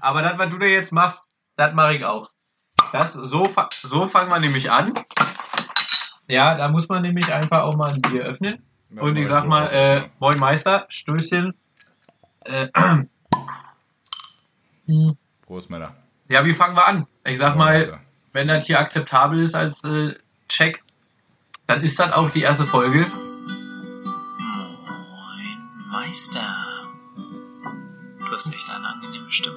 Aber das, was du da jetzt machst, das mache ich auch. Das, so, fa- so fangen wir nämlich an. Ja, da muss man nämlich einfach auch mal ein Bier öffnen. Ja, Und ich sag so mal, äh. Moin Meister, Stößchen. Äh, hm. Prost, Männer. ja, wie fangen wir an? Ich sag Moin, mal, Meister. wenn das hier akzeptabel ist als äh, Check, dann ist das auch die erste Folge. Moin, Meister. Du hast echt eine angenehme Stimme.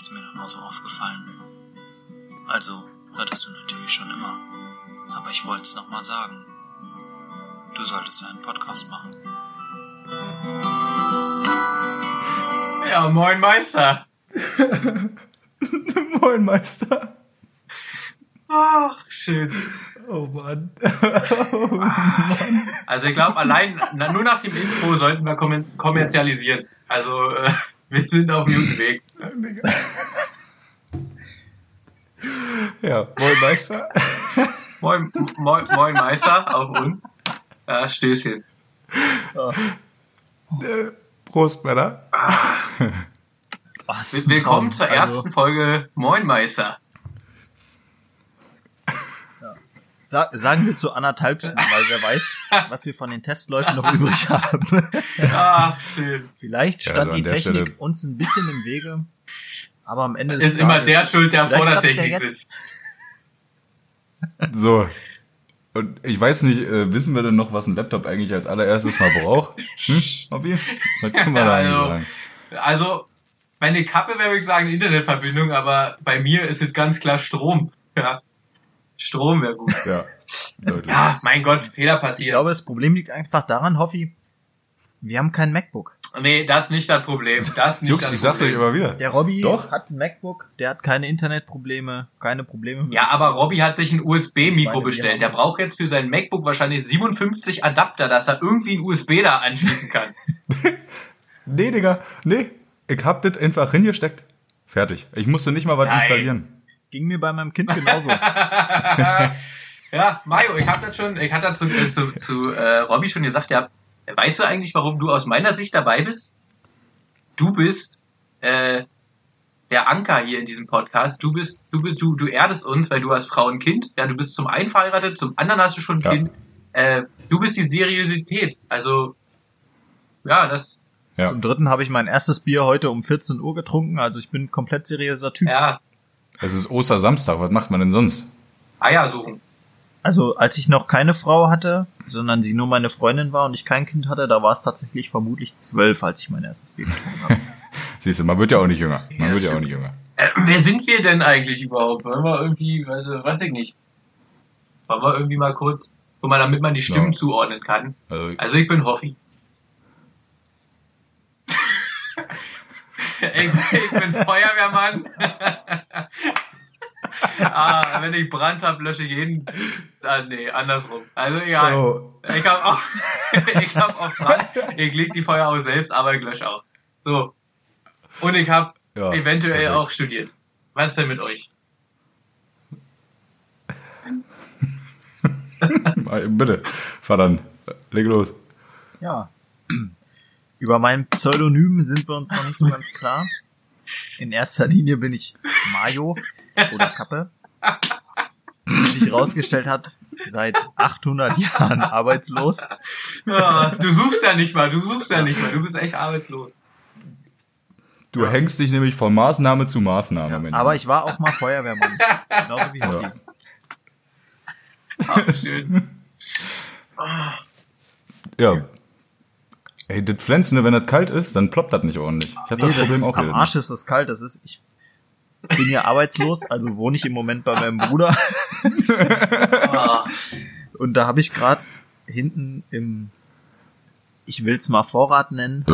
Ist mir noch mal so aufgefallen. Also, hattest du natürlich schon immer. Aber ich wollte es noch mal sagen. Du solltest einen Podcast machen. Ja, Moin Meister. Moin, Meister. Ach, schön. Oh Mann. Also ich glaube, allein na, nur nach dem Intro sollten wir kommer kommerzialisieren. Also äh, wir sind auf einem guten Weg. ja, moin, Meister. Moin, moin, moin Meister auf uns. Ja, Stößchen. Äh, Prost, Männer. Was? Will- Willkommen zur Also, ersten Folge Moin Meister. Sa sagen wir zu anderthalbsten, weil wer weiß, was wir von den Testläufen noch übrig haben. Ah. Vielleicht Ja, stand also an die Technik Stelle- uns ein bisschen im Wege, aber am Ende Ist immer der schuld, der vor der ja Technik sitzt. So. Und ich weiß nicht, äh, wissen wir denn noch, was ein Laptop eigentlich als allererstes mal braucht? Hm, Hobby? Was können wir da eigentlich Also, sagen? Also, meine Kappe wäre, würde ich sagen, Internetverbindung, aber bei mir ist es ganz klar Strom. Ja. Strom wäre gut. Ja, deutlich. Ja, mein Gott, Fehler Ich passieren. glaube, das Problem liegt einfach daran, Hoffi, wir haben kein MacBook. Nee, das ist nicht das Problem. Das ist nicht Jux, das ich sag's euch immer wieder. Der Robby Doch. hat ein MacBook, der hat keine Internetprobleme, keine Probleme mit Ja, aber Robby hat sich ein USB-Mikro bestellt. Der braucht jetzt für sein MacBook wahrscheinlich 57 Adapter, dass er irgendwie ein USB da anschließen kann. Nee, Digga, nee. Ich hab das einfach hingesteckt. Fertig. Ich musste nicht mal was Nein. installieren. Ging mir bei meinem Kind genauso. ja, Mario, ich hab das schon, ich hatte das zu, äh, zu, zu äh, Robby schon gesagt, ja, weißt du eigentlich, warum du aus meiner Sicht dabei bist? Du bist äh, der Anker hier in diesem Podcast. Du bist, du bist, du, du erdest uns, weil du hast Frau und Kind. Ja, du bist zum einen verheiratet, zum anderen hast du schon ein Ja. Kind. Äh, du bist die Seriosität. Also, ja, das, Ja. Zum dritten habe ich mein erstes Bier heute um 14 Uhr getrunken, also ich bin ein komplett seriöser Typ. ja, Es ist Ostersamstag, was macht man denn sonst? Eier suchen. Also als ich noch keine Frau hatte, sondern sie nur meine Freundin war und ich kein Kind hatte, da war es tatsächlich vermutlich zwölf, als ich mein erstes Bier getrunken habe. Siehst du, man wird ja auch nicht jünger. Man Ja, wird ja auch nicht jünger. Äh, wer sind wir denn eigentlich überhaupt? Wollen wir irgendwie, also, weiß ich nicht. Wollen wir irgendwie mal kurz, mal, damit man die Stimmen Ja. zuordnen kann. Also, Also ich bin Hoffi. ich, ich bin Feuerwehrmann. ah, wenn ich Brand hab, lösche ich jeden. Ah, nee, andersrum. Also egal. Oh. Ich hab auch, ich hab auch Brand. Ich leg die Feuer aus selbst, aber ich lösche auch. So. Und ich hab Ja, eventuell perfekt. auch studiert. Was ist denn mit euch? Bitte, fahr dann. Leg los. Ja. Über mein Pseudonym sind wir uns noch nicht so ganz klar. In erster Linie bin ich Mayo oder Kappe. Wie sich rausgestellt hat, seit 800 Jahren arbeitslos. Du suchst ja nicht mal, du suchst ja nicht mal, du bist echt arbeitslos. Du hängst dich nämlich von Maßnahme zu Maßnahme. mein Aber ich war auch mal Feuerwehrmann. Genauso wie Hoffi. Ja. Ach, schön. Ja. Ey, das Pflänzen, ne, wenn das kalt ist, dann ploppt das nicht ordentlich. Ich hatte Nee, das das Problem ist auch am wieder. Arsch ist das kalt. Das ist, ich bin ja arbeitslos, also wohne ich im Moment bei meinem Bruder. Und da habe ich gerade hinten im, ich will's mal Vorrat nennen,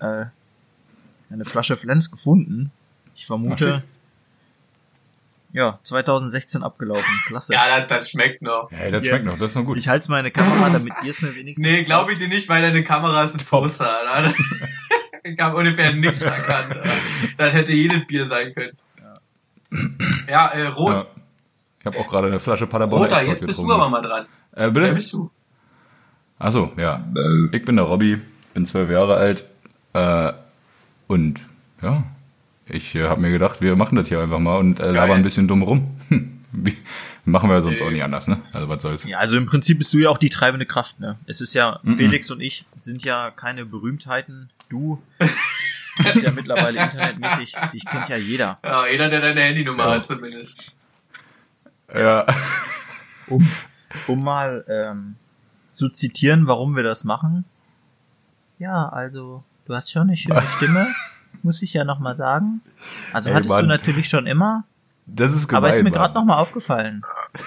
äh, eine Flasche Flens gefunden. Ich vermute, ja, 2016 abgelaufen. Klasse. ja, das, das schmeckt noch. Ey, das Ja. schmeckt noch, das ist noch gut. Ich halte meine Kamera, damit ihr es mir wenigstens. Nee, glaube ich dir nicht, weil deine Kamera ist ein Poster. Alter. Ich habe ungefähr nichts erkannt. Das hätte jedes Bier sein können. Ja, äh, Rot. Ja. Ich habe auch gerade eine Flasche Paderborn Roter, Export jetzt bist du getrunken. aber mal dran. Äh, Wer bitte? bist du? Achso, ja. Ich bin der Robby, bin zwölf Jahre alt. Äh, und ja, Ich äh, habe mir gedacht, wir machen das hier einfach mal und äh, labern ein bisschen dumm rum. Hm, wie, machen wir sonst auch nicht anders, ne? Also was soll's. Ja, also im Prinzip bist du ja auch die treibende Kraft, ne? Es ist ja, Felix und ich sind ja keine Berühmtheiten. Du bist ja mittlerweile internetmäßig, dich kennt ja jeder. Ja, jeder, der deine Handynummer Ja. hat zumindest. Ja. Um, um mal ähm, zu zitieren, warum wir das machen. Ja, also, du hast schon eine schöne Stimme, muss ich ja nochmal sagen. Also Ey, hattest Mann. du natürlich schon immer, Das ist gemein. aber ist mir gerade nochmal aufgefallen.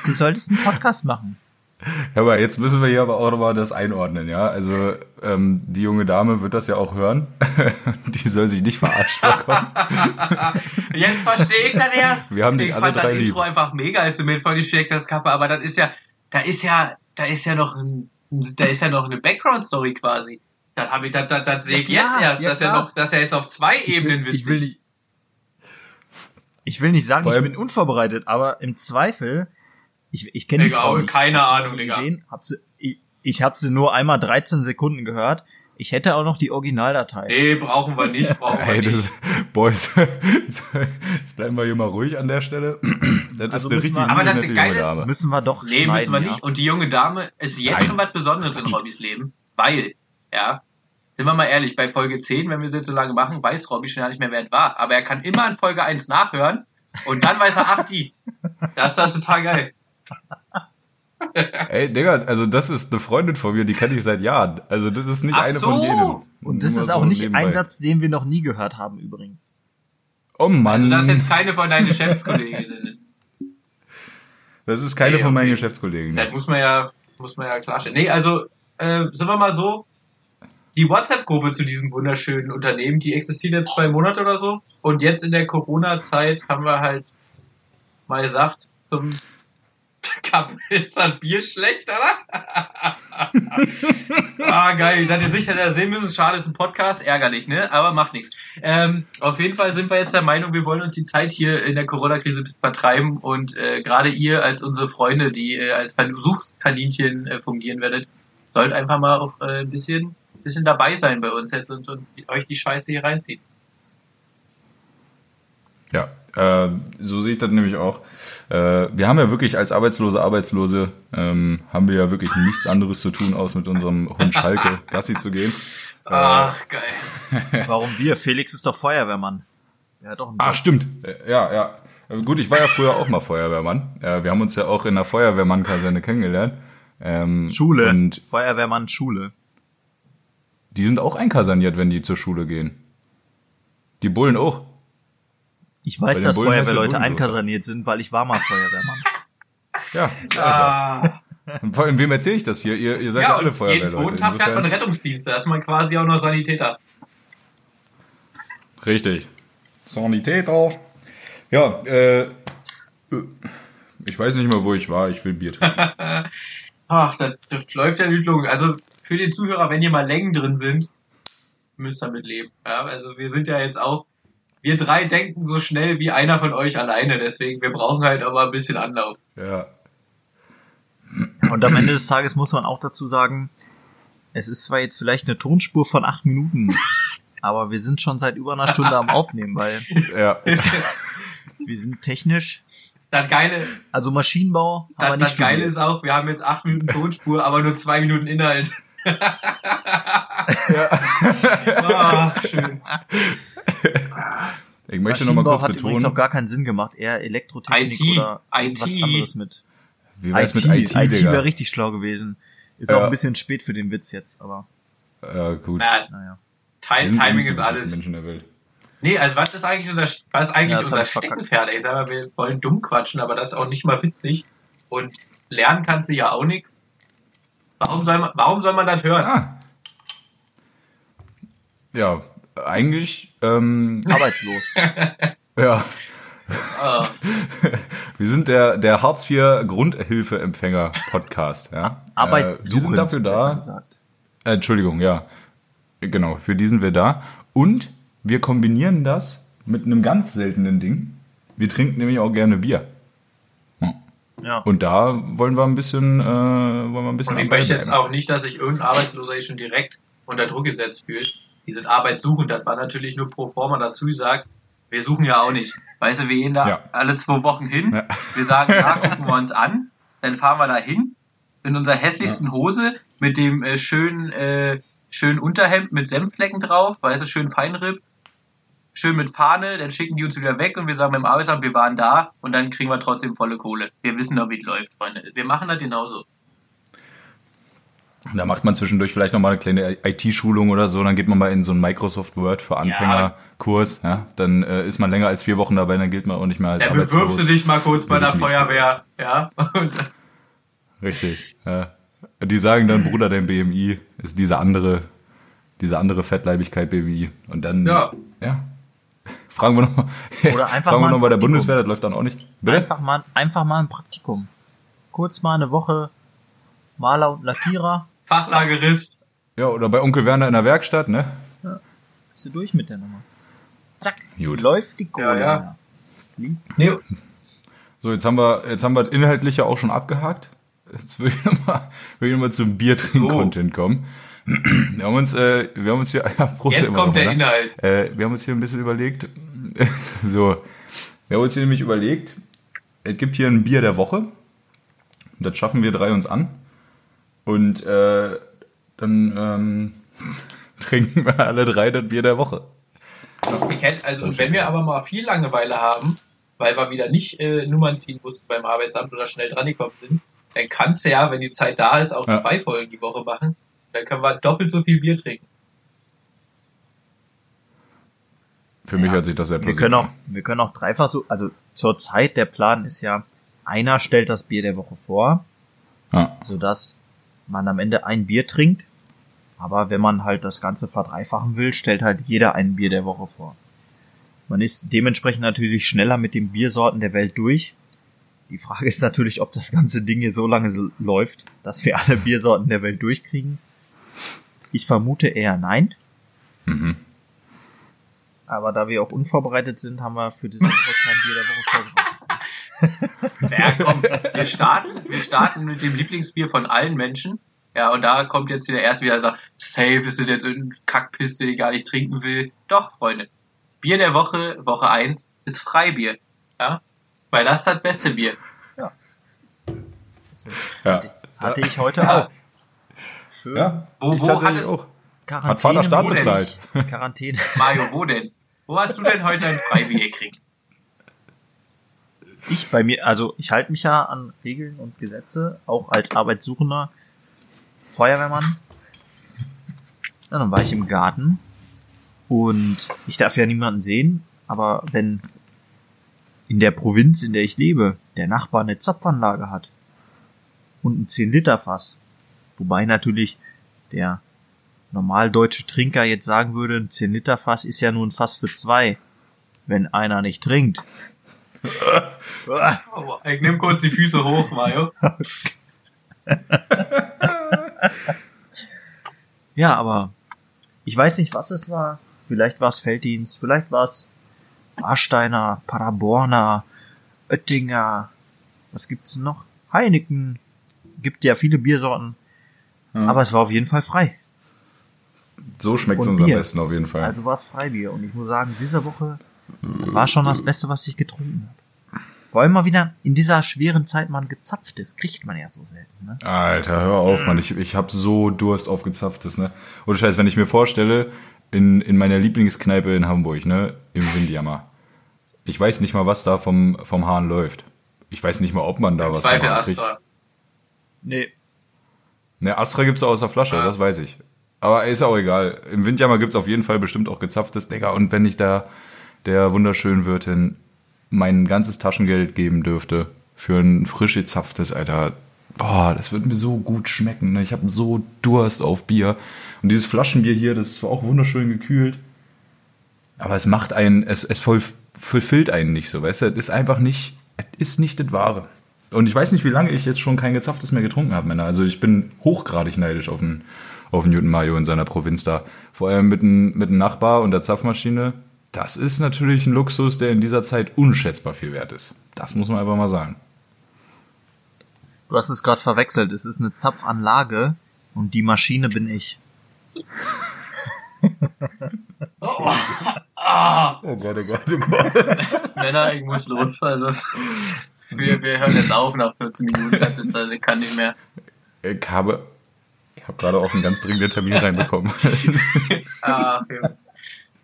Du solltest einen Podcast machen. Aber jetzt müssen wir hier aber auch nochmal das einordnen, ja. Also ähm, die junge Dame wird das ja auch hören. die soll sich nicht verarscht vorkommen. Jetzt verstehe ich das erst. Wir haben dich ich alle fand das drei Intro lieb. einfach mega, als du mir voll gesteckt hast, Kappe, aber das ist ja, da ist ja, da ist ja noch ein, da ist ja noch eine Background-Story quasi. Das habe ich, das, das, das sehe ich Ja, jetzt erst, ja, dass er klar. noch, dass er jetzt auf zwei Ebenen ich will nicht, ich will nicht sagen, Vor ich bin unvorbereitet, aber im Zweifel, ich, ich kenne die Frau nicht. keine Hab sie Ahnung, Digga. Gesehen, hab sie, ich, ich habe sie nur einmal 13 Sekunden gehört. Ich hätte auch noch die Originaldatei. Nee, brauchen wir nicht, brauchen wir Hey, nicht. das, Boys, jetzt bleiben wir hier mal ruhig an der Stelle. Das Also ist eine richtig wir- Aber das ist, Dame. Müssen wir doch Nee, schneiden, müssen wir ja. nicht. Und die junge Dame ist jetzt Nein. schon was Besonderes in Robbys Leben, weil, ja, sind wir mal ehrlich, bei Folge 10, wenn wir das jetzt so lange machen, weiß Robby schon gar nicht mehr, wer es war. Aber er kann immer in Folge 1 nachhören und dann weiß er, ach, die. Das ist dann total geil. Ey, Digga, also das ist eine Freundin von mir, die kenne ich seit Jahren. Also das ist nicht Ach eine so. von jenen. Und das Nur ist so auch nicht nebenbei. ein Satz, den wir noch nie gehört haben übrigens. Oh Mann, Also das ist jetzt keine von deinen Geschäftskolleginnen. das ist keine Nee, von meinen okay. Geschäftskollegen. Das muss man ja, muss man ja klarstellen. Nee, also, äh, sind wir mal so, die WhatsApp-Gruppe zu diesem wunderschönen Unternehmen, die existiert jetzt zwei Monate oder so. Und jetzt in der Corona-Zeit haben wir halt mal gesagt, zum Kappen, ist das Bier schlecht, oder? ah, geil. Seid ihr sicher, der sehen müssen? Schade, ist ein Podcast. Ärgerlich, ne? Aber macht nichts. Ähm, auf jeden Fall sind wir jetzt der Meinung, wir wollen uns die Zeit hier in der Corona-Krise ein bisschen vertreiben und äh, gerade ihr als unsere Freunde, die äh, als Versuchskaninchen äh, fungieren werdet, sollt einfach mal auch äh, ein bisschen, bisschen dabei sein bei uns jetzt und uns euch die Scheiße hier reinziehen. Ja, äh, so sehe ich das nämlich auch. Äh, wir haben ja wirklich als Arbeitslose, Arbeitslose, ähm, haben wir ja wirklich nichts anderes zu tun, als mit unserem Hund Schalke Gassi zu gehen. Ach, geil. Warum wir? Felix ist doch Feuerwehrmann. Er hat doch Ah, stimmt. Äh, Ja, ja. Äh, Gut, ich war ja früher auch mal Feuerwehrmann. Äh, wir haben uns ja auch in der Feuerwehrmann-Kaserne kennengelernt. Ähm, Schule. Und Feuerwehrmann Schule. die sind auch einkaserniert, wenn die zur Schule gehen. Die Bullen auch. Ich weiß, dass Bullen Feuerwehrleute einkaserniert sind, weil ich war mal Feuerwehrmann. Ja, ja. Ah. Und vor allem, wem erzähle ich das hier? Ihr, ihr seid ja, Ja, alle und jeden zweiten Feuerwehrleute. Tag hat man Rettungsdienst, da ist man quasi auch noch Sanitäter. richtig. Sanitäter. Ja, äh, ich weiß nicht mal, wo ich war. Ich will Bier trinken. Ach, das, das läuft ja nicht lungen. Also für den Zuhörer, wenn hier mal Längen drin sind, müsst ihr mit leben. Ja, also wir sind ja jetzt auch, wir drei denken so schnell wie einer von euch alleine, deswegen wir brauchen halt aber ein bisschen Anlauf. ja. Und am Ende des Tages muss man auch dazu sagen, es ist zwar jetzt vielleicht eine Tonspur von acht Minuten, aber wir sind schon seit über einer Stunde am Aufnehmen, weil Ja. wir sind technisch, Das Geile, also Maschinenbau haben wir das, nicht das Geile ist auch, wir haben jetzt acht Minuten Tonspur, aber nur zwei Minuten Inhalt. Ach, schön. Ich möchte noch mal kurz hat übrigens auch betonen, gar keinen Sinn gemacht, eher Elektrotechnik IT, oder IT. anderes mit. wie wär's mit IT, IT Digga? wäre richtig schlau gewesen. Ist Ja. auch ein bisschen spät für den Witz jetzt, aber Ja, gut. Na, naja. Eh Timing ist alles. Menschen der Welt. Nee, also was ist eigentlich unser, was ist eigentlich Ja, das unser. Steckenpferd? Ich sag mal, wir wollen dumm quatschen, aber das ist auch nicht mal witzig. Und lernen kannst du ja auch nichts. Warum soll man, warum soll man das hören? Ah. Ja, eigentlich, ähm, Arbeitslos. ja, Ah, wir sind der, der Hartz IV Grundhilfeempfänger Podcast, ja. Äh, wir Arbeitssuchend. sind dafür da, äh, Entschuldigung, ja. Genau, für die sind wir da. Und wir kombinieren das mit einem ganz seltenen Ding. Wir trinken nämlich auch gerne Bier. Ja. Und da wollen wir ein bisschen, äh, wollen wir ein bisschen Und ich möchte jetzt auch nicht, dass sich irgendein Arbeitsloser hier schon direkt unter Druck gesetzt fühlt. Die sind arbeitssuchend, das war natürlich nur pro forma dazu gesagt. Wir suchen ja auch nicht. Weißt du, wir gehen da Ja. alle zwei Wochen hin. Ja. Wir sagen, ja, gucken wir uns an. Dann fahren wir da hin. In unserer hässlichsten Hose mit dem äh, schönen, äh, schönen Unterhemd mit Senfflecken drauf. Weißt du, schön Feinripp. Schön mit Fahne. Dann schicken die uns wieder weg und wir sagen beim Arbeitsamt, wir waren da. Und dann kriegen wir trotzdem volle Kohle. Wir wissen doch, wie es läuft, Freunde. Wir machen das genauso. Da macht man zwischendurch vielleicht nochmal eine kleine IT-Schulung oder so, dann geht man mal in so einen Microsoft Word für Anfängerkurs, ja. Dann äh, ist man länger als vier Wochen dabei, dann gilt man auch nicht mehr als Dann bewirbst du dich mal kurz bei der. Feuerwehr. Ja. Und Richtig. Ja. Die sagen dann, Bruder, dein BMI ist diese andere, diese andere Fettleibigkeit BMI. Und dann, Ja. ja. Fragen wir noch, Oder einfach fragen mal wir noch ein bei der. Bundeswehr, das läuft dann auch nicht. Bitte? Einfach mal, einfach mal ein Praktikum. Kurz mal eine Woche Maler und Lackierer. Fachlagerist. Ja, oder bei Onkel Werner in der Werkstatt, ne? Bist du durch mit der Nummer? Zack. Gut. Läuft die Kohle. Ja, ja. Nee, So, jetzt haben wir, jetzt haben wir das Inhaltliche auch schon abgehakt. Jetzt will ich nochmal, will ich noch mal zum Biertrink-Content kommen. Wir haben uns, äh, wir haben uns hier, ja, Prost Jetzt immer kommt noch, der ne? Inhalt. Äh, wir haben uns hier ein bisschen überlegt, so, wir haben uns hier nämlich überlegt, es gibt hier ein Bier der Woche. Und das schaffen wir drei uns an. Und äh, dann ähm, trinken wir alle drei das Bier der Woche. Ich hätte, also, und wenn wir aber mal viel Langeweile haben, weil wir wieder nicht äh, Nummern ziehen mussten beim Arbeitsamt oder schnell dran gekommen sind, dann kannst du ja, wenn die Zeit da ist, auch Ja. zwei Folgen die Woche machen. Dann können wir doppelt so viel Bier trinken. Für mich hört sich das sehr Wir plausible können auch, an. wir können auch dreifach so, also zur Zeit der Plan ist ja, einer stellt das Bier der Woche vor, Ja. sodass man am Ende ein Bier trinkt. Aber wenn man halt das Ganze verdreifachen will, stellt halt jeder ein Bier der Woche vor. Man ist dementsprechend natürlich schneller mit den Biersorten der Welt durch. Die Frage ist natürlich, ob das ganze Ding hier so lange so läuft, dass wir alle Biersorten der Welt durchkriegen. Ich vermute eher nein. Mhm. Aber da wir auch unvorbereitet sind, haben wir für diese Woche kein Bier der Woche vorbereitet. Ja, komm, wir starten, wir starten mit dem Lieblingsbier von allen Menschen. Ja, und da kommt jetzt der erste wieder und sagt, safe ist das jetzt irgendeine Kackpiste, die ich gar nicht trinken will. Doch, Freunde. Bier der Woche, Woche 1, ist Freibier. Ja? Weil das ist das beste Bier. Ja. Hatte ich heute auch. Schön. Ja, Wo- ich wo tatsächlich auch. Quarantäne. Hat Vater Staat mäßig. bezahlt. Quarantäne. Mario, wo denn? Wo hast du denn heute ein Freibier gekriegt? Ich bei mir, also ich halte mich ja an Regeln und Gesetze, auch als Arbeitssuchender Feuerwehrmann. Ja, dann war ich im Garten und ich darf ja niemanden sehen, aber wenn in der Provinz, in der ich lebe, der Nachbar eine Zapfanlage hat und ein 10-Liter-Fass, wobei natürlich der normal deutsche Trinker jetzt sagen würde, ein 10-Liter-Fass ist ja nur ein Fass für zwei, wenn einer nicht trinkt. Ich nehme kurz die Füße hoch, Mario. Ja, aber ich weiß nicht, was es war. Vielleicht war es Felddienst, vielleicht war es Warsteiner, Paderborner, Oettinger. Was gibt's denn noch? Heineken. Gibt ja viele Biersorten. Aber es war auf jeden Fall frei. So schmeckt es uns am Bier. besten auf jeden Fall. Also war es Freibier. Und ich muss sagen, diese Woche war schon das Beste, was ich getrunken habe. Vor allem mal wieder in dieser schweren Zeit mal ein gezapftes. Kriegt man ja so selten. Ne? Alter, hör auf, Mann. Ich, ich hab so Durst auf Gezapftes, ne? Oder Scheiß, wenn ich mir vorstelle, in, in meiner Lieblingskneipe in Hamburg, ne? Im Windjammer. Ich weiß nicht mal, was da vom, vom Hahn läuft. Ich weiß nicht mal, ob man da was vom Zweifel Hahn kriegt. Astra. Nee. Ne, Astra gibt's auch aus der Flasche, Ja. das weiß ich. Aber ist auch egal. Im Windjammer gibt's auf jeden Fall bestimmt auch gezapftes, Digga. Und wenn ich da der wunderschönen Wirtin mein ganzes Taschengeld geben dürfte für ein frisch gezapftes, Alter, boah, das wird mir so gut schmecken. Ne? Ich habe so Durst auf Bier. Und dieses Flaschenbier hier, das ist zwar auch wunderschön gekühlt, aber es macht einen, es, es voll, einen nicht so, weißt du? Es ist einfach nicht, es ist nicht das Wahre. Und ich weiß nicht, wie lange ich jetzt schon kein gezapftes mehr getrunken habe, Männer. Also ich bin hochgradig neidisch auf den, auf den Newton Mario in seiner Provinz da. Vor allem mit einem mit einem Nachbar und der Zapfmaschine. Das ist natürlich ein Luxus, der in dieser Zeit unschätzbar viel wert ist. Das muss man einfach mal sagen. Du hast es gerade verwechselt. Es ist eine Zapfanlage und die Maschine bin ich. Oh, Ah, Oh Gott, oh Gott, oh Gott. Männer, ich muss los. Also, wir, wir hören jetzt auf nach 14 Minuten. Das ist, also, ich kann nicht mehr. Ich habe, ich habe gerade auch einen ganz dringenden Termin reinbekommen. Ah, ja.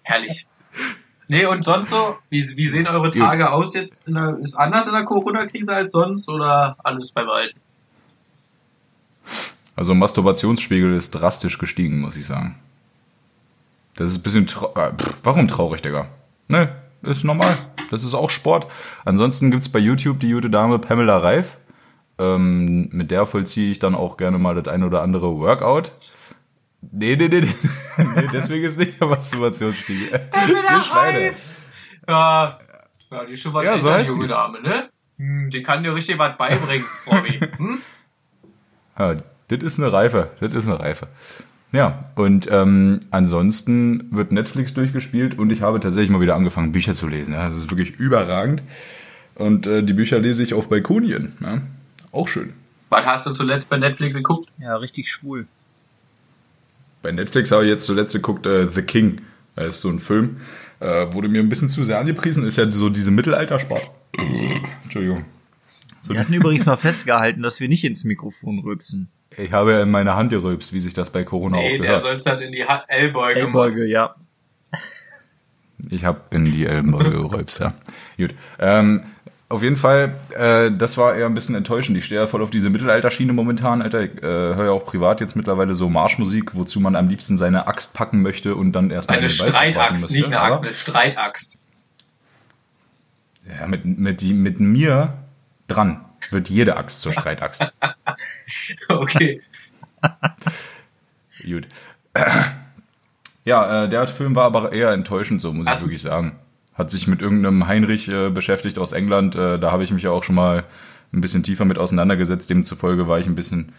Herrlich. Nee, und sonst so? Wie, wie sehen eure Tage aus jetzt? In der, ist anders in der Corona-Krise als sonst oder alles beim Alten? Also Masturbationsspiegel ist drastisch gestiegen, muss ich sagen. Das ist ein bisschen trau äh, pff, warum traurig, Digga? Ne, ist normal. Das ist auch Sport. Ansonsten gibt's bei YouTube die gute Dame Pamela Reif. Ähm, mit der vollziehe ich dann auch gerne mal das ein oder andere Workout. Nee, nee, nee, nee. nee deswegen ist nicht der Masturbationsspiegel. Wir Schweine. Ja, ja, die ist schon was Ja, so heißt junge die. Dame, ne? Hm, die kann dir richtig was beibringen, Robby. Hm? Ja, das ist eine Reife. Das ist eine Reife. Ja, und ähm, ansonsten wird Netflix durchgespielt und ich habe tatsächlich mal wieder angefangen, Bücher zu lesen. Ja, das ist wirklich überragend. Und äh, die Bücher lese ich auf Balkonien. Ja? Auch schön. Was hast du zuletzt bei Netflix geguckt? Ja, richtig schwul. Bei Netflix habe ich jetzt zuletzt geguckt äh, The King. Das ist so ein Film. Äh, wurde mir ein bisschen zu sehr angepriesen. Ist ja so diese Mittelaltersport. Entschuldigung. So Wir hatten übrigens mal festgehalten, dass wir nicht ins Mikrofon rülpsen. ich habe ja in meine Hand gerülpst, wie sich das bei Corona Nee, auch der gehört. soll's halt in die Ha- Ellbeuge machen. Ellbeuge, ja. Ich habe in die Ellenbeuge gerülpst, ja. Gut. Ähm, auf jeden Fall, äh, das war eher ein bisschen enttäuschend. Ich stehe ja voll auf diese Mittelalterschiene momentan, Alter. Ich äh, höre ja auch privat jetzt mittlerweile so Marschmusik, wozu man am liebsten seine Axt packen möchte und dann erstmal Eine Streitaxt, nicht eine Axt, eine Streitaxt. Ja, mit, mit, die, mit mir dran wird jede Axt zur Streitaxt. Okay. Gut. Ja, äh, der Film war aber eher enttäuschend, so muss ich Ach. wirklich sagen. Hat sich mit irgendeinem Heinrich äh, beschäftigt aus England. Äh, da habe ich mich ja auch schon mal ein bisschen tiefer mit auseinandergesetzt. Demzufolge war ich ein bisschen.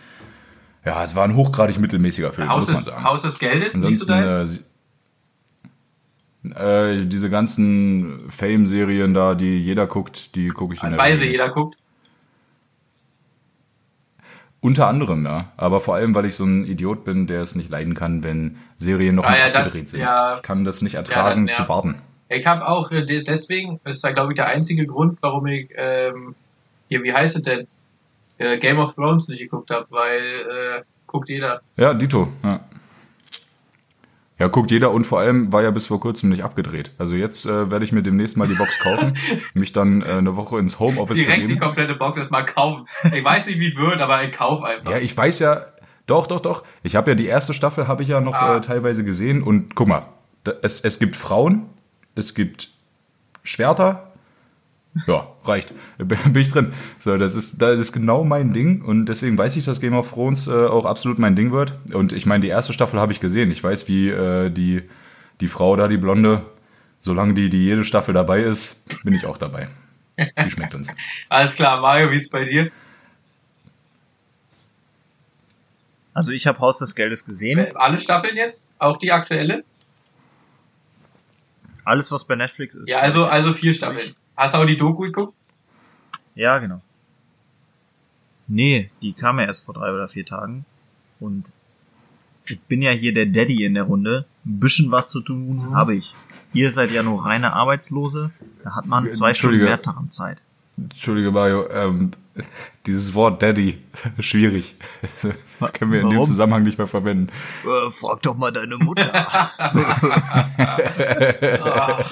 Ja, es war ein hochgradig mittelmäßiger Film, Haus muss man des. Haus des Geldes, siehst du Ansonsten da äh, äh, diese ganzen Fame-Serien da, die jeder guckt, die gucke ich in der Weise jeder guckt. Unter anderem, ja. Aber vor allem, weil ich so ein Idiot bin, der es nicht leiden kann, wenn Serien noch Ah, nicht ja, das- abgedreht sind. ja. Ich kann das nicht ertragen, das zu nervt. warten. Ich habe auch, äh, de- deswegen, ist da glaube ich der einzige Grund, warum ich, ähm, hier, wie heißt es denn, äh, Game of Thrones nicht geguckt habe, weil, äh, guckt jeder. Ja, Dito. Ja. ja, guckt jeder und vor allem war ja bis vor kurzem nicht abgedreht. Also jetzt äh, werde ich mir demnächst mal die Box kaufen, mich dann äh, eine Woche ins Homeoffice Direkt die begeben. komplette Box erstmal kaufen. Ich weiß nicht, wie wird, aber ich kauf einfach. Ja, ich weiß ja, doch, doch, doch. Ich habe ja die erste Staffel habe ich ja noch Ah. äh, teilweise gesehen und guck mal, da, es, es gibt Frauen, es gibt Schwerter. Ja, reicht. Bin ich drin. So, das ist, das ist genau mein Ding und deswegen weiß ich, dass Game of Thrones äh, auch absolut mein Ding wird. Und ich meine, die erste Staffel habe ich gesehen. Ich weiß, wie äh, die, die Frau da, die Blonde, solange die, die jede Staffel dabei ist, bin ich auch dabei. Die schmeckt uns. Alles klar, Mario, wie ist bei dir? Also ich habe Haus des Geldes gesehen. Alle Staffeln jetzt? Auch die aktuelle? Alles, was bei Netflix ist. Ja, also, also vier Staffeln. Hast du auch die Doku geguckt? Ja, genau. Nee, die kam ja erst vor drei oder vier Tagen. Und ich bin ja hier der Daddy in der Runde. Ein bisschen was zu tun habe ich. Ihr seid ja nur reine Arbeitslose. Da hat man zwei Stunden mehr daran Zeit. Entschuldige, Mario, ähm, dieses Wort Daddy, schwierig. Das können wir in dem Warum? Zusammenhang nicht mehr verwenden. Äh, frag doch mal deine Mutter.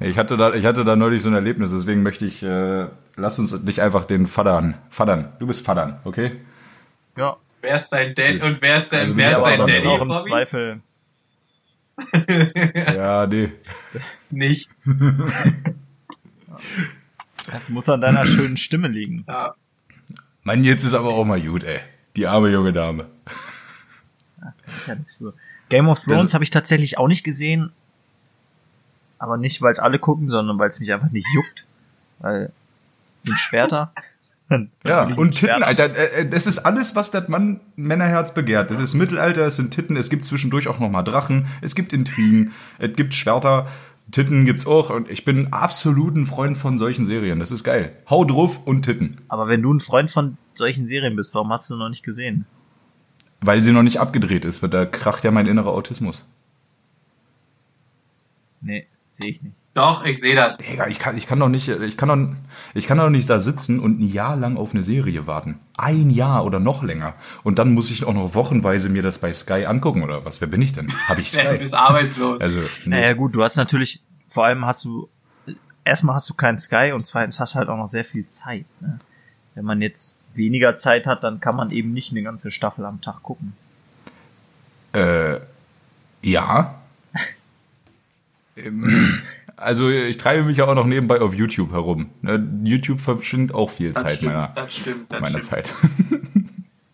Ich hatte da, ich hatte da neulich so ein Erlebnis, deswegen möchte ich, äh, lass uns nicht einfach den Vadern, Vadern, du bist Vadern, okay? ja. Wer ist dein Dad Gut. und wer ist dein, Also wer bin ist ich dein Daddy, auch im Bobby? Zweifel. Ja, nee. Nicht. Das muss an deiner schönen Stimme liegen. Ja. Mann, jetzt ist aber auch mal gut, ey. Die arme junge Dame. Ja. Game of Thrones Das- habe ich tatsächlich auch nicht gesehen. Aber nicht, weil es alle gucken, sondern weil es mich einfach nicht juckt. Weil es sind Schwerter. Ja, und Titten. Alter, äh, äh, das ist alles, was das Mann Männerherz begehrt. Das ist Mittelalter, es sind Titten, es gibt zwischendurch auch nochmal Drachen, es gibt Intrigen, es gibt Schwerter, Titten gibt's auch und ich bin absolut ein Freund von solchen Serien. Das ist geil. Hau drauf und Titten. Aber wenn du ein Freund von solchen Serien bist, warum hast du noch nicht gesehen? Weil sie noch nicht abgedreht ist, weil da kracht ja mein innerer Autismus. Nee, sehe ich nicht. Doch, ich sehe das. Digga, ich kann, ich kann doch nicht, ich kann doch, ich kann doch nicht da sitzen und ein Jahr lang auf eine Serie warten. Ein Jahr oder noch länger. Und dann muss ich auch noch wochenweise mir das bei Sky angucken oder was? Wer bin ich denn? Habe ich Ja, du Sky? bist arbeitslos. Also, nee. Naja gut, du hast natürlich, vor allem hast du, erstmal hast du keinen Sky und zweitens hast du halt auch noch sehr viel Zeit. Ne? Wenn man jetzt weniger Zeit hat, dann kann man eben nicht eine ganze Staffel am Tag gucken. Äh, ja. Also ich treibe mich ja auch noch nebenbei auf YouTube herum. Ne, YouTube verschwindet auch viel das Zeit stimmt, meiner, das stimmt, das meiner stimmt. Zeit.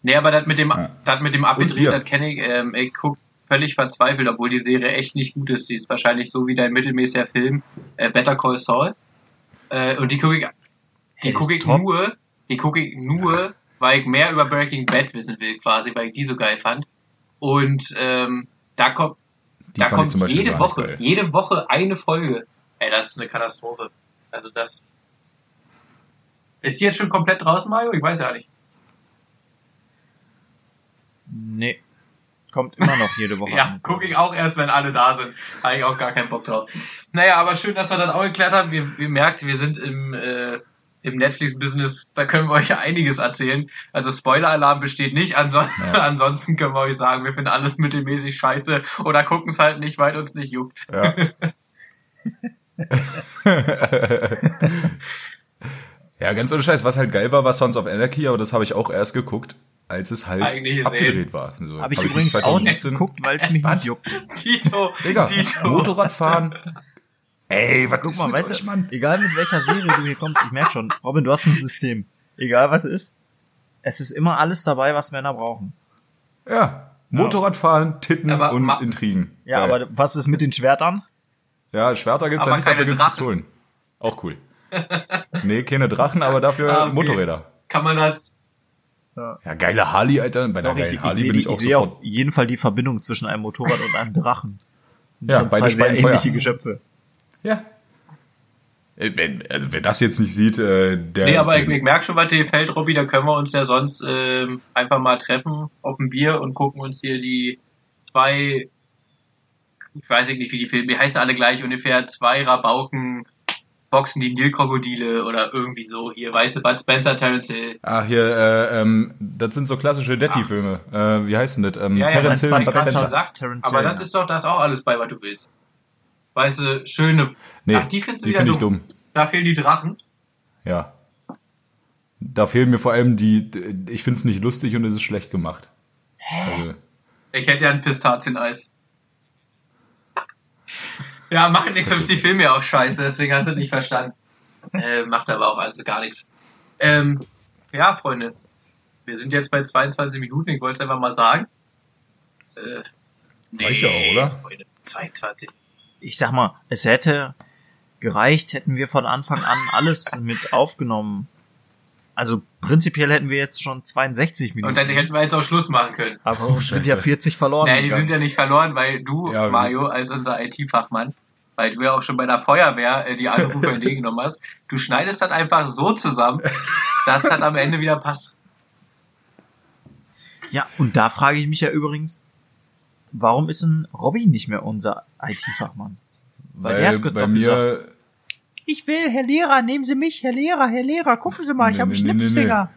Nee, aber das mit dem, Ja. das mit dem Bier. das kenne ich, ähm, ich guck völlig verzweifelt, obwohl die Serie echt nicht gut ist. Die ist wahrscheinlich so wie dein mittelmäßiger Film, äh, Better Call Saul. Äh, und die gucke ich, die gucke ich top. nur, die gucke ich nur, weil ich mehr über Breaking Bad wissen will, quasi, weil ich die so geil fand. Und, ähm, da kommt, Die da kommt jede Woche, jede Woche eine Folge. Ey, das ist eine Katastrophe. Also das, ist die jetzt schon komplett draußen, Mario? Ich weiß ja nicht. Nee. Kommt immer noch jede Woche. Ja, gucke ich auch erst, wenn alle da sind. Habe ich auch gar keinen Bock drauf. Naja, aber schön, dass wir das auch geklärt haben. Ihr, ihr merkt, wir sind im, äh, im Netflix-Business, da können wir euch ja einiges erzählen. Also Spoiler-Alarm besteht nicht. Anson Ja. Ansonsten können wir euch sagen, wir finden alles mittelmäßig scheiße oder gucken es halt nicht, weil uns nicht juckt. Ja. ja, ganz ohne Scheiß. Was halt geil war, war Sons of Anarchy, aber das habe ich auch erst geguckt, als es halt Eigentlich abgedreht war. So, Habe ich hab übrigens nicht auch nicht 2017 geguckt, weil es mich nicht juckt. Tito, Digga, Tito. Motorradfahren. Ey, was Guck ist mal, weißt euch, du, Mann? egal mit welcher Serie du hier kommst, ich merk schon, Robin, du hast ein System. Egal was es ist, es ist immer alles dabei, was Männer brauchen. Ja, Motorradfahren, Titten Aber und Intrigen. Ja, Geil. aber was ist mit den Schwertern? Ja, Schwerter gibt's Aber ja nicht, dafür gibt's Drachen. Pistolen. Auch cool. nee, keine Drachen, aber dafür Ah, okay. Motorräder. Kann man das, Ja, geile Harley, Alter. Bei einer ich, geilen ich, Harley sehe, bin ich ich auch sehe sofort. auf jeden Fall die Verbindung zwischen einem Motorrad und einem Drachen. Das sind Ja, schon beide zwei sehr speien Feuer. ähnliche Geschöpfe. Ja. Äh, wenn- Also wer das jetzt nicht sieht, äh, der Nee, aber ich, ich merke schon, was dir gefällt, Robby. Da können wir uns ja sonst ähm, einfach mal treffen auf ein Bier und gucken uns hier die zwei, ich weiß nicht, wie die Filme, die heißen alle gleich ungefähr, zwei Rabauken boxen die Nilkrokodile oder irgendwie so. Hier, weißt du, Bud Spencer, Terence Hill. Ach, hier, äh, ähm, das sind so klassische Detti-Filme. Äh, wie heißt denn das? Ähm, Ja, ja, Terence Hill und Bud Spencer Spencer. sagt, Terence aber Hill, das ja. ist doch das auch alles bei, was du willst. Weißt du, schöne. Nee, Ach, die findest du die wieder finde ich dumm. dumm. Da fehlen die Drachen. Ja. Da fehlen mir vor allem die, ich finde es nicht lustig und es ist schlecht gemacht. Also, Ich hätte ja ein Pistazieneis. Ja, macht nichts, ist die Filme ja auch scheiße, deswegen hast du nicht verstanden. Äh, macht aber auch alles gar nichts. Ähm, ja, Freunde. Wir sind jetzt bei 22 Minuten, ich wollte es einfach mal sagen. Äh, Reicht ja auch, oder? Freunde, 22. Ich sag mal, es hätte gereicht, hätten wir von Anfang an alles mit aufgenommen. Also prinzipiell hätten wir jetzt schon 62 Minuten. Und dann hätten wir jetzt auch Schluss machen können. aber uns sind ja Scheiße. 40 verloren. Nein, die sind ja nicht verloren, weil du, Ja, Mario, als unser IT-Fachmann, weil du ja auch schon bei der Feuerwehr äh, die Anrufe entgegengenommen hast, du schneidest das einfach so zusammen, dass das am Ende wieder passt. Ja, und da frage ich mich ja übrigens, warum ist ein Robby nicht mehr unser IT-Fachmann? Weil weil hat bei mir, gesagt, ich will, Herr Lehrer, nehmen Sie mich, Herr Lehrer, Herr Lehrer, gucken Sie mal, ich Nee, habe einen nee, nee, nee, Schnipsfinger.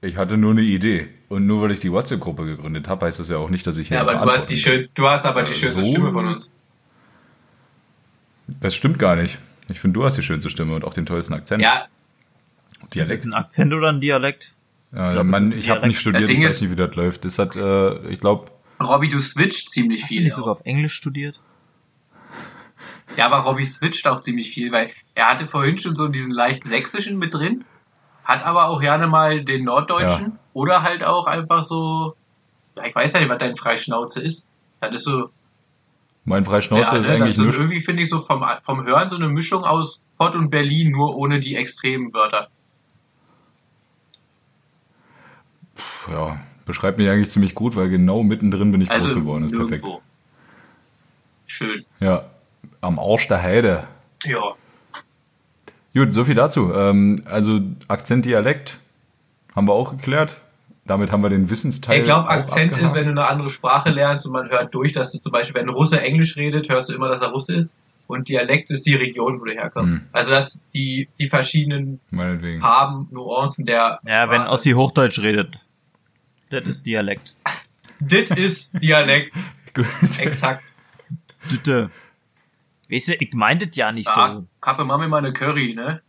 ich hatte nur eine Idee. Und nur weil ich die WhatsApp-Gruppe gegründet habe, heißt das ja auch nicht, dass ich hier Ja, aber du hast die schön, du hast aber die Äh, schönste so? Stimme von uns. Das stimmt gar nicht. Ich finde, du hast die schönste Stimme und auch den tollsten Akzent. Ja, Ist Dialekt. das ein Akzent oder ein Dialekt? Ja, glaub, Mann, ist ich habe nicht studiert, ich weiß ist- nicht, wie das läuft. Das hat, äh, ich glaube, Robby, du switcht ziemlich Hast du viel. nicht auch. sogar auf Englisch studiert? Ja, aber Robby switcht auch ziemlich viel, weil er hatte vorhin schon so diesen leicht sächsischen mit drin, hat aber auch gerne mal den norddeutschen Ja. oder halt auch einfach so, ja, ich weiß ja nicht, was dein Freischnauze ist. Das ist so, mein Freischnauze ja, ist ne, eigentlich nichts. irgendwie finde ich so vom, vom Hören so eine Mischung aus Pott und Berlin, nur ohne die extremen Wörter. Ja, beschreibt mich eigentlich ziemlich gut, weil genau mittendrin bin ich Also groß geworden. Ist perfekt. Schön. Ja, am Arsch der Heide. Ja. Gut, so viel dazu. Ähm, also Akzent, Dialekt haben wir auch geklärt. Damit haben wir den Wissensteil. Ich glaube, Akzent ist, abgehakt. wenn du eine andere Sprache lernst und man hört durch, dass du zum Beispiel, wenn ein Russe Englisch redet, hörst du immer, dass er Russe ist. und Dialekt ist die Region, wo du herkommst. Hm. Also das die die verschiedenen. Farben, Nuancen der Ja, wenn Sprache. Ossi Hochdeutsch redet. Das ist Dialekt. Dit ist Dialekt, Gut. exakt. Bitte. Weißt du, ich meinte das ja nicht Ah, so. Kappe, mach mir mal eine Curry, ne?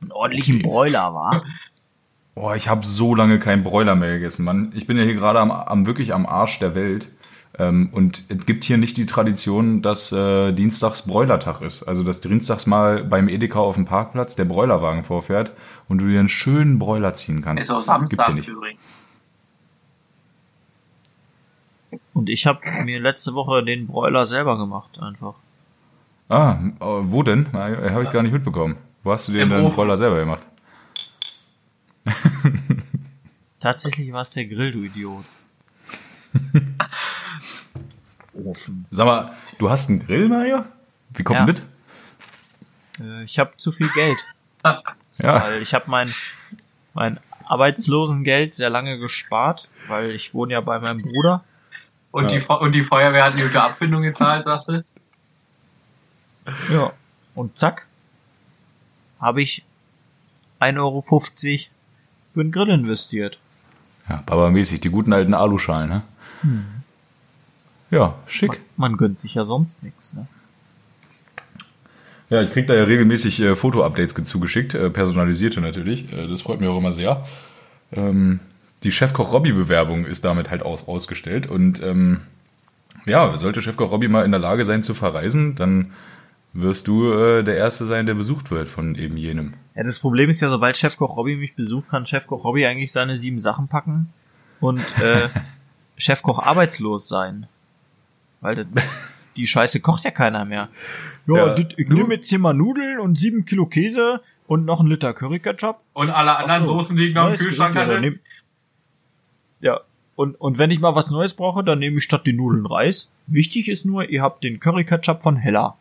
Einen ordentlichen Okay. Broiler, war. Boah, ich habe so lange keinen Broiler mehr gegessen, Mann. Ich bin ja hier gerade am, am wirklich am Arsch der Welt. Ähm, und es gibt hier nicht die Tradition, dass äh, Dienstags Bräulertag ist. Also dass Dienstags mal beim Edeka auf dem Parkplatz der Bräulerwagen vorfährt und du dir einen schönen Bräuler ziehen kannst. Ist auch Gibt's Samstag hier nicht. übrigens. Und ich habe mir letzte Woche den Broiler selber gemacht, einfach. Ah, äh, wo denn? Habe ich gar nicht mitbekommen. Wo hast du deinen Ofen. Bräuler selber gemacht? Tatsächlich war es der Grill, du Idiot. Ofen. Sag mal, du hast einen Grill, Mario? Wie kommt Ja. mit? Äh, ich habe zu viel Geld, Ja. weil ich habe mein mein Arbeitslosengeld sehr lange gespart, weil ich wohne ja bei meinem Bruder. Und, Ja. die, und die Feuerwehr hat eine gute Abfindung gezahlt, sagst du? Ja. Und zack, habe ich 1,50 Euro für den Grill investiert. Ja, Baba-mäßig, die guten alten Aluschalen, ne? Hm. Ja, schick. Man, man gönnt sich ja sonst nichts, ne? Ja, ich krieg da ja regelmäßig äh, Foto-Updates ge- zugeschickt, äh, personalisierte natürlich. Äh, das freut mich auch immer sehr. Ähm, die Chefkoch-Robby-Bewerbung ist damit halt aus, ausgestellt. Und ähm, ja, sollte Chefkoch Robby mal in der Lage sein zu verreisen, dann wirst du äh, der Erste sein, der besucht wird von eben jenem. Ja, das Problem ist ja, sobald Chefkoch Robby mich besucht, kann Chefkoch Robby eigentlich seine sieben Sachen packen und äh, Chefkoch arbeitslos sein. Weil das, die Scheiße kocht ja keiner mehr. Ja, Ja, das, ich nehme jetzt hier mal Nudeln und sieben Kilo Käse und noch einen Liter Curry Ketchup. Und alle anderen so. Soßen, die ich noch im Neues Kühlschrank ja, hatte. dann nehm- Ja, und, und wenn ich mal was Neues brauche, dann nehme ich statt die Nudeln Reis. Wichtig ist nur, ihr habt den Curry Ketchup von Hella.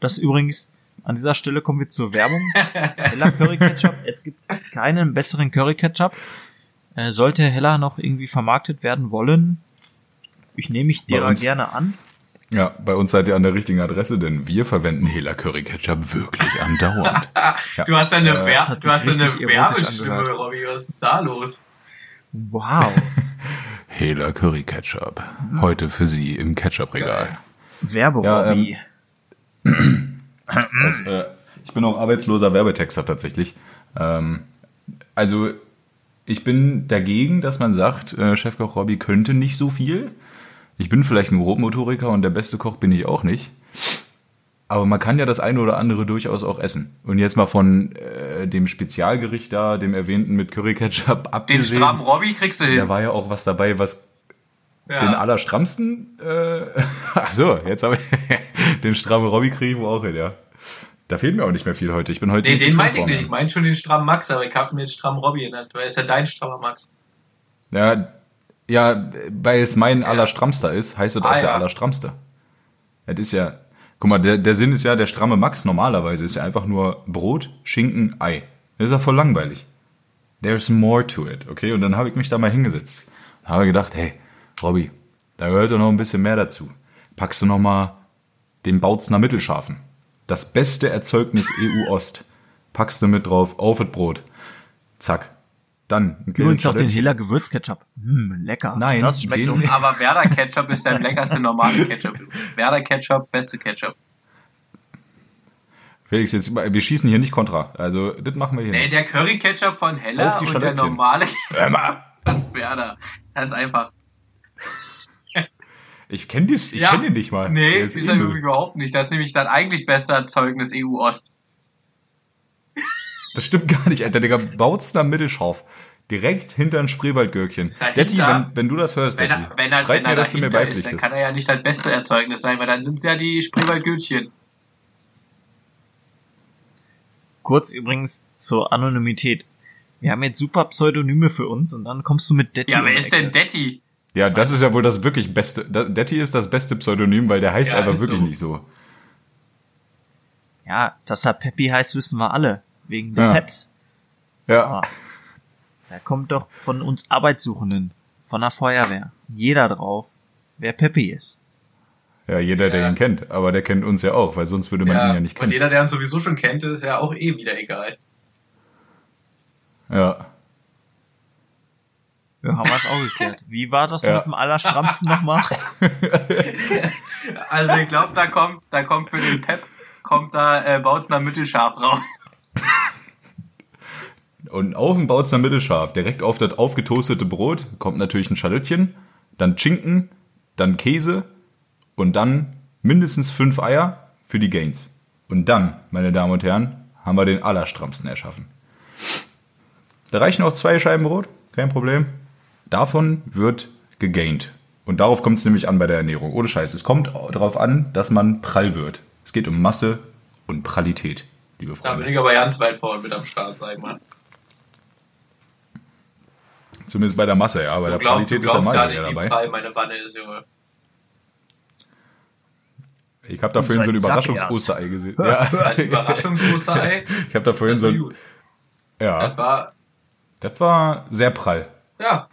Das ist übrigens, an dieser Stelle kommen wir zur Werbung. Hella Curry Ketchup. Es gibt keinen besseren Curry Ketchup. Äh, sollte Hella noch irgendwie vermarktet werden wollen, ich nehme mich derer gerne an. Ja, bei uns seid ihr an der richtigen Adresse, denn wir verwenden Hela Curry Ketchup wirklich andauernd. Ja. Du hast eine, Äh, Wer du hast eine Werbestimme. Robby. Was ist da los? Wow. Hela Curry Ketchup. Heute für Sie im Ketchup-Regal. Werbe Ja, ähm. Das, äh, ich bin auch arbeitsloser Werbetexter tatsächlich. Ähm, also ich bin dagegen, dass man sagt, äh, Chefkoch Robby könnte nicht so viel. Ich bin vielleicht ein Grobmotoriker und der beste Koch bin ich auch nicht. Aber man kann ja das eine oder andere durchaus auch essen. Und jetzt mal von äh, dem Spezialgericht da, dem erwähnten mit Curry Ketchup Den abgesehen. strammen Robby kriegst du hin. Da war ja auch was dabei, was ja. den allerstrammsten. Äh, ach so, jetzt habe ich den strammen Robby kriege ich wohl auch hin, ja. Da fehlt mir auch nicht mehr viel heute. Ich bin heute Nee, den in meinte ich nicht. ja. Ich meine schon den strammen Max, aber ich hab's mir jetzt strammen Robby genannt, weil es ja dein strammer Max. Ja, ja, weil es mein allerstrammster ist, heißt es auch Ah, der ja. allerstrammste. Es ist ja, guck mal, der, der Sinn ist ja, der stramme Max normalerweise ist ja einfach nur Brot, Schinken, Ei. Das ist ja voll langweilig. There's more to it, okay? Und dann habe ich mich da mal hingesetzt. Und habe gedacht, hey, Robby, da gehört doch noch ein bisschen mehr dazu. Packst du noch mal den Bautzner Mittelscharfen. Das beste Erzeugnis EU-Ost. Packst du mit drauf, auf das Brot. Zack. Dann Übrigens auch den. Hela Gewürzketchup. Hm, lecker. Nein, das schmeckt den-. Aber Werder Ketchup ist der leckerste normale Ketchup. Werder Ketchup, beste Ketchup. Felix, jetzt, wir schießen hier nicht kontra. Also, das machen wir hier Nee, nicht. der Curry Ketchup von die und der normale Hör mal. von Werder. Ganz einfach. Ich kenne ich Ja. kenn den nicht mal. Nee, ist, ist er überhaupt nicht. Das ist nämlich das eigentlich beste Erzeugnis EU-Ost. Das stimmt gar nicht, Alter. Digga, Bautzner Mittelscharf. Direkt hinter ein Spreewaldgürkchen. Detti, wenn, wenn du das hörst, Wenn Detti, er, wenn er, schreib wenn mir, dass du mir dahinter ist, dann beipflichtest. kann er ja nicht das beste Erzeugnis sein, weil dann sind es ja die Spreewaldgürtchen. Kurz übrigens zur Anonymität. Wir haben jetzt super Pseudonyme für uns und dann kommst du mit Detti. Ja, wer ist denn. Detti? Ja, das ist ja wohl das wirklich beste. Detti ist das beste Pseudonym, weil der heißt Ja, einfach wirklich so. nicht so. Ja, dass er Peppi heißt, wissen wir alle. Wegen der Ja. Peps. Ja. Ah. Da kommt doch von uns Arbeitssuchenden, von der Feuerwehr, jeder drauf, wer Peppi ist. Ja, jeder, der Ja. ihn kennt. Aber der kennt uns ja auch, weil sonst würde man ihn ja nicht und kennen. jeder, der uns sowieso schon kennt, ist ja auch eh wieder egal. Ja. Ja, haben wir es auch geklärt. Wie war das Ja. mit dem Allerstrammsten nochmal? Also ich glaube, da kommt, da kommt für den Pep, kommt da äh, Bautzner Mittelscharf raus. Und auf dem Bautzner Mittelscharf, direkt auf das aufgetoastete Brot, kommt natürlich ein Schalottchen, dann Schinken, dann Käse und dann mindestens fünf Eier für die Gains. Und dann, meine Damen und Herren, haben wir den Allerstrammsten erschaffen. Da reichen auch zwei Scheiben Brot, kein Problem. Davon wird gegaint. Und darauf kommt es nämlich an bei der Ernährung. Ohne Scheiß. Es kommt darauf an, dass man prall wird. Es geht um Masse und Prallität, liebe Da Freunde. bin ich aber ganz weit vorne mit am Start, sag ich mal. Zumindest bei der Masse, ja. Bei der Du glaubst, Qualität du ist der gar Mario nicht, ja wie dabei. frei meine Wanne ist, Junge. Ich habe da vorhin so ein Überraschungsosterei gesehen. Ja, Ein Überraschungsosterei. ich habe da vorhin so ein, gut. Das ja, war, das war sehr prall. ja,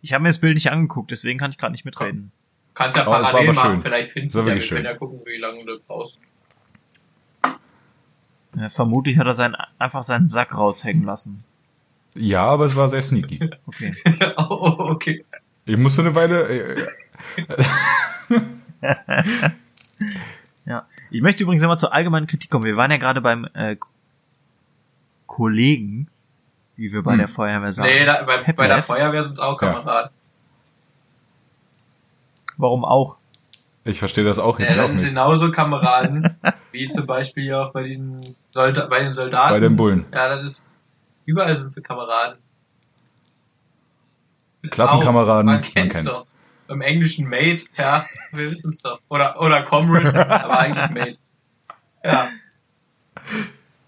Ich habe mir das Bild nicht angeguckt, deswegen kann ich gerade nicht mitreden. kannst ja war parallel machen, schön. vielleicht findest du ja, wir können schön. ja gucken, wie lange du brauchst. Ja, vermutlich hat er seinen, einfach seinen Sack raushängen lassen. Ja, aber es war sehr sneaky. Okay. oh, oh, okay. Ich musste eine Weile. Äh, Ja. Ich möchte übrigens immer zur allgemeinen Kritik kommen. Wir waren ja gerade beim äh, Kollegen, wie wir bei Hm. der Feuerwehr sagen. Nee, da, bei, bei der. Feuerwehr sind es auch Ja. Kameraden. Warum auch? ich verstehe das auch Ja, jetzt das auch sind nicht. genauso Kameraden, wie zum Beispiel auch bei den, Solda bei den Soldaten. Bei den Bullen. Ja, das ist, überall sind sie Kameraden. Klassenkameraden, Auch, man man kennt's doch. Im Englischen Mate, ja, wir wissen's doch. Oder, oder Comrade, aber eigentlich Mate. Ja,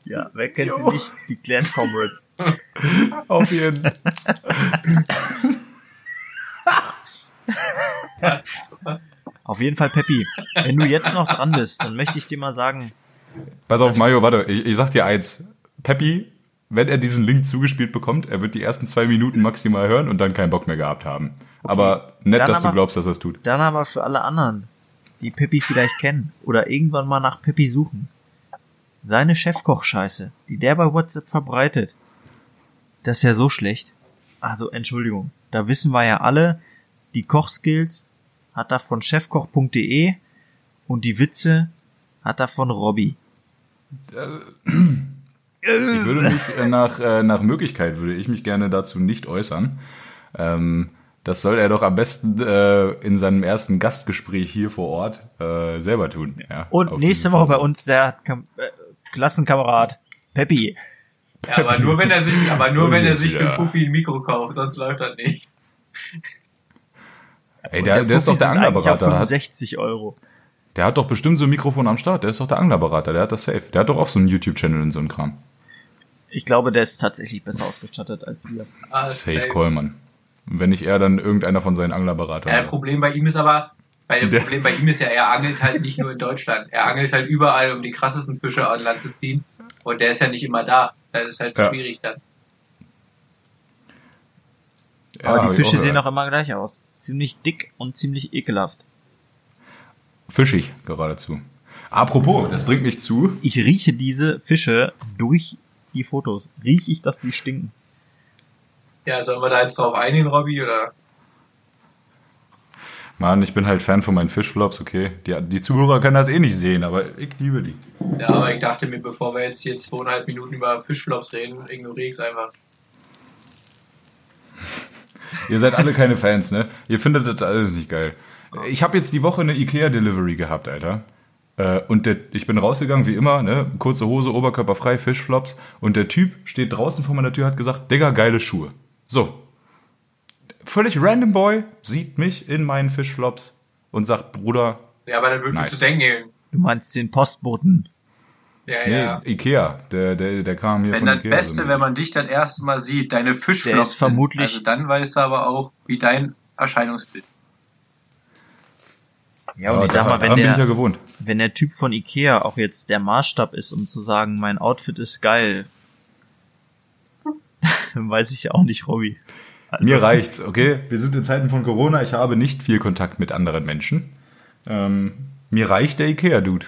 Ja, wer kennt sie nicht? Die Clash Comrades. Auf jeden. Auf jeden Fall, Peppi, wenn du jetzt noch dran bist, dann möchte ich dir mal sagen, Pass auf, Mario, warte, ich, ich sag dir eins. Peppi, wenn er diesen Link zugespielt bekommt, er wird die ersten zwei Minuten maximal hören und dann keinen Bock mehr gehabt haben. Aber nett, Dann dass du aber- glaubst, dass er es tut. dann aber für alle anderen, die Peppi vielleicht kennen oder irgendwann mal nach Peppi suchen. Seine Chefkoch-Scheiße, die der bei WhatsApp verbreitet, das ist ja so schlecht. Also, Entschuldigung, da wissen wir ja alle, die Kochskills hat er von chefkoch.de und die Witze hat er von Robby. Ich würde mich äh, nach, äh, nach Möglichkeit würde ich mich gerne dazu nicht äußern. Ähm, das soll er doch am besten äh, in seinem ersten Gastgespräch hier vor Ort äh, selber tun. Ja, Und nächste Woche bei uns der Kam äh, Klassenkamerad Peppi. ja aber nur wenn er sich, aber nur wenn er sich für. Fuffi ein Mikro kauft, sonst läuft das nicht. Ey, der, der, ist Fuffi doch der Anglerberater. Der hat, 65 Euro. der hat doch bestimmt so ein Mikrofon am Start. Der ist doch der Anglerberater. Der hat das safe. Der hat doch auch so einen YouTube-Channel und so einen Kram. Ich glaube, der ist tatsächlich besser ausgestattet als wir. Ah, Safe Mann. Wenn nicht er, dann irgendeiner von seinen Anglerberatern. Ja, das Problem bei ihm ist aber, dem Der- Problem bei ihm ist ja, er angelt halt nicht nur in Deutschland. Er angelt halt überall, um die krassesten Fische an Land zu ziehen. Und der ist ja nicht immer da. Das ist halt Ja. schwierig dann. Ja, Aber die Fische auch sehen auch immer gleich aus. Ziemlich dick und ziemlich ekelhaft. Fischig geradezu. Apropos, das bringt mich zu. Ich rieche diese Fische durch die Fotos. Rieche ich, dass die stinken. Ja, sollen wir da jetzt drauf einigen, Robby, oder? Mann, ich bin halt Fan von meinen Fischflops, okay. Die, die Zuhörer können das eh nicht sehen, aber ich liebe die. Ja, aber ich dachte mir, bevor wir jetzt hier zweieinhalb Minuten über Fischflops reden, ignoriere ich es einfach. Ihr seid alle keine Fans, ne? Ihr findet das alles nicht geil. Ich habe jetzt die Woche eine Ikea-Delivery gehabt, Alter. Äh, Und der, ich bin rausgegangen, wie immer, ne? Kurze Hose, Oberkörper frei, Fischflops. Und der Typ steht draußen vor meiner Tür, hat gesagt, Digga, geile Schuhe. So. Völlig random Boy sieht mich in meinen Fischflops und sagt, Bruder, Ja, aber dann würde Nice. ich zu denken. Du meinst den Postboten. Ja, nee, ja. Ikea, der, der, der kam hier Wenn von das Ikea. Beste, so wenn man dich dann erst mal sieht, deine Fischflops Der ist vermutlich- also dann weißt du aber auch, wie dein Erscheinungsbild. Ja, und Aber ich sag mal, wenn ja der, gewohnt. wenn der Typ von Ikea auch jetzt der Maßstab ist, um zu sagen, mein Outfit ist geil, dann weiß ich ja auch nicht, Robby. Also, Mir reicht's, okay? Wir sind in Zeiten von Corona, ich habe nicht viel Kontakt mit anderen Menschen. Ähm, mir reicht der Ikea-Dude.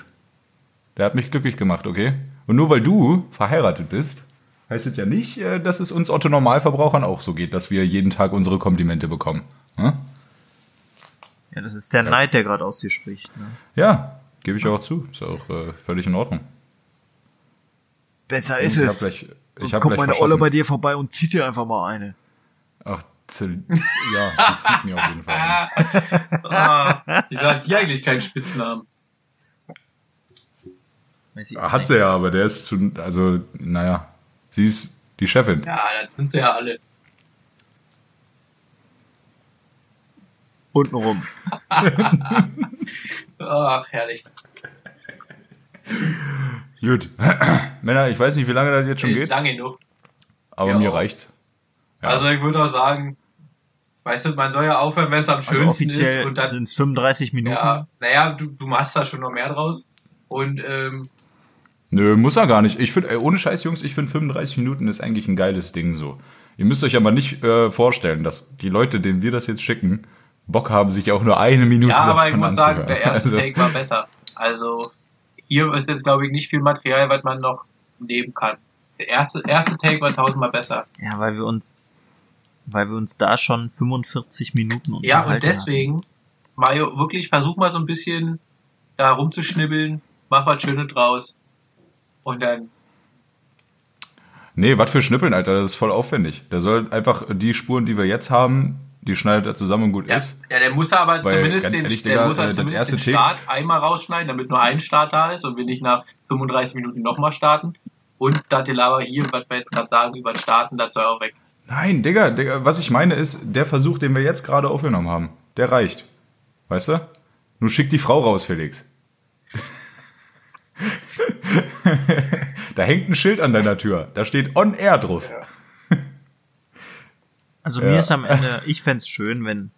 Der hat mich glücklich gemacht, okay? Und nur weil du verheiratet bist, heißt es ja nicht, äh, dass es uns Otto Normalverbrauchern auch so geht, dass wir jeden Tag unsere Komplimente bekommen. Hm? Ja, das ist der Neid, der gerade aus dir spricht. Ne? Ja, gebe ich auch zu. Ist auch äh, völlig in Ordnung. Besser Ich hab gleich, ich Sonst hab kommt meine Olle bei dir vorbei und zieht dir einfach mal eine. Ach. Ja, die zieht mir auf jeden Fall. Ah, wieso hat die eigentlich keinen Spitznamen? Ich Ah, Hat sie ja, aber der ist zu, also, naja, sie ist die Chefin. Ja, das sind sie ja alle. Untenrum. Ach, herrlich. Gut. Männer, ich weiß nicht, wie lange das jetzt schon Äh, geht, Lange genug. aber Ja. mir reicht's. Ja. Also ich würde auch sagen, weißt du, man soll ja aufhören, wenn es am Also schönsten ist. offiziell Und dann, sind es 35 Minuten. ja, naja, du, du machst da schon noch mehr draus. Und ähm, Nö, muss er gar nicht. Ich finde, ohne Scheiß, Jungs, ich finde 35 Minuten ist eigentlich ein geiles Ding so. Ihr müsst euch aber nicht äh, vorstellen, dass die Leute, denen wir das jetzt schicken, Bock haben, sich auch nur eine Minute ja, aber ich muss sagen, anzuhören. der erste Also, Take war besser. Also hier ist jetzt, glaube ich, nicht viel Material, was man noch nehmen kann. Der erste, erste Take war tausendmal besser. Ja, weil wir uns, weil wir uns da schon 45 Minuten Ja, unterhalten und deswegen, Mario, wirklich versuch mal so ein bisschen da rumzuschnibbeln, mach was Schönes draus. Und dann, Nee, was für Schnippeln, Alter, das ist voll aufwendig. Der soll einfach die Spuren, die wir jetzt haben, die schneidet er zusammen und gut ja, ist. ja, der muss aber Weil, zumindest ganz den, ehrlich, der muss äh, halt das zumindest erste den Take- Start einmal rausschneiden, damit nur ein Start da ist und wir nicht nach 35 Minuten nochmal starten. Und das Gelaber hier, was wir jetzt gerade sagen über das Starten, das soll auch weg. Nein, Digga, Digga, was ich meine ist, der Versuch, den wir jetzt gerade aufgenommen haben, der reicht. Weißt du? Nur schick die Frau raus, Felix. da hängt ein Schild an deiner Tür. Da steht On Air drauf. Also Ja. mir ist am Ende, ich fänd's schön, wenn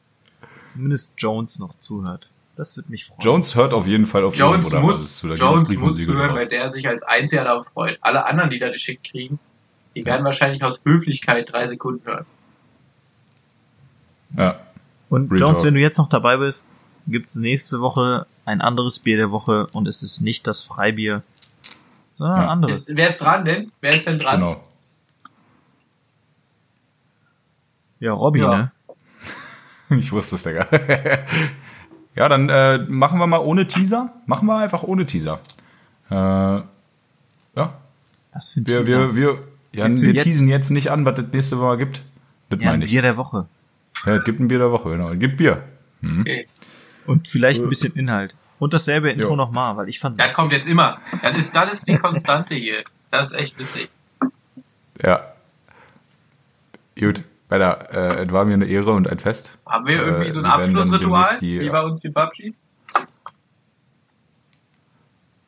zumindest Jones noch zuhört. Das würde mich freuen. Jones hört auf jeden Fall auf Jones ihre muss, zu. Da Jones muss zuhören, weil der sich als einziger darauf freut. Alle anderen, die da geschickt kriegen, die werden wahrscheinlich aus Höflichkeit drei Sekunden hören. Ja. Und Real Jones, Talk. wenn du jetzt noch dabei bist, gibt's nächste Woche ein anderes Bier der Woche und es ist nicht das Freibier, sondern ein Ja. anderes. Ist, wer ist dran denn? Wer ist denn dran? Genau. Ja, Robby, Ja. ne? Ich wusste es, Digga. ja, dann äh, machen wir mal ohne Teaser. Machen wir einfach ohne Teaser. Äh, ja, Das finde wir, ich wir, wir, ja, du wir jetzt- teasen jetzt nicht an, was das nächste Mal gibt. Das ja, ein meine ich. Bier der Woche. Ja, es gibt ein Bier der Woche, genau. Es gibt Bier. Okay. Und vielleicht ein bisschen Inhalt. Und dasselbe Intro nochmal, weil ich fand's Das kommt jetzt immer. Das ist, das ist die Konstante hier. Das ist echt witzig. Ja. Gut, Weiter, äh, es war mir eine Ehre und ein Fest. Haben wir irgendwie Äh, so ein dann Abschlussritual, die- wie bei uns die Babschi?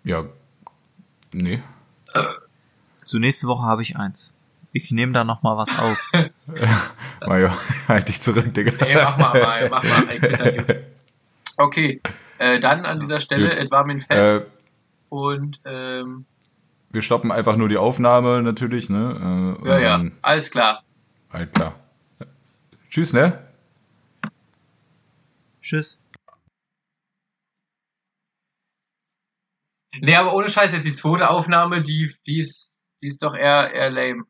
Ja, nee. Zur nächste Woche habe ich eins. Ich nehme da noch mal was auf. Mario, halt dich zurück, Digga. Nee, mach mal, mal, mach mal. Okay, äh, dann an dieser Stelle, Gut. es war mir ein Fest Äh, und ähm, wir stoppen einfach nur die Aufnahme natürlich, ne? Äh, ja, ja, dann- alles klar. Halt klar. Tschüss, ne? Tschüss. Nee, aber ohne Scheiß, jetzt die zweite Aufnahme, die, die ist, die ist doch eher, eher lame.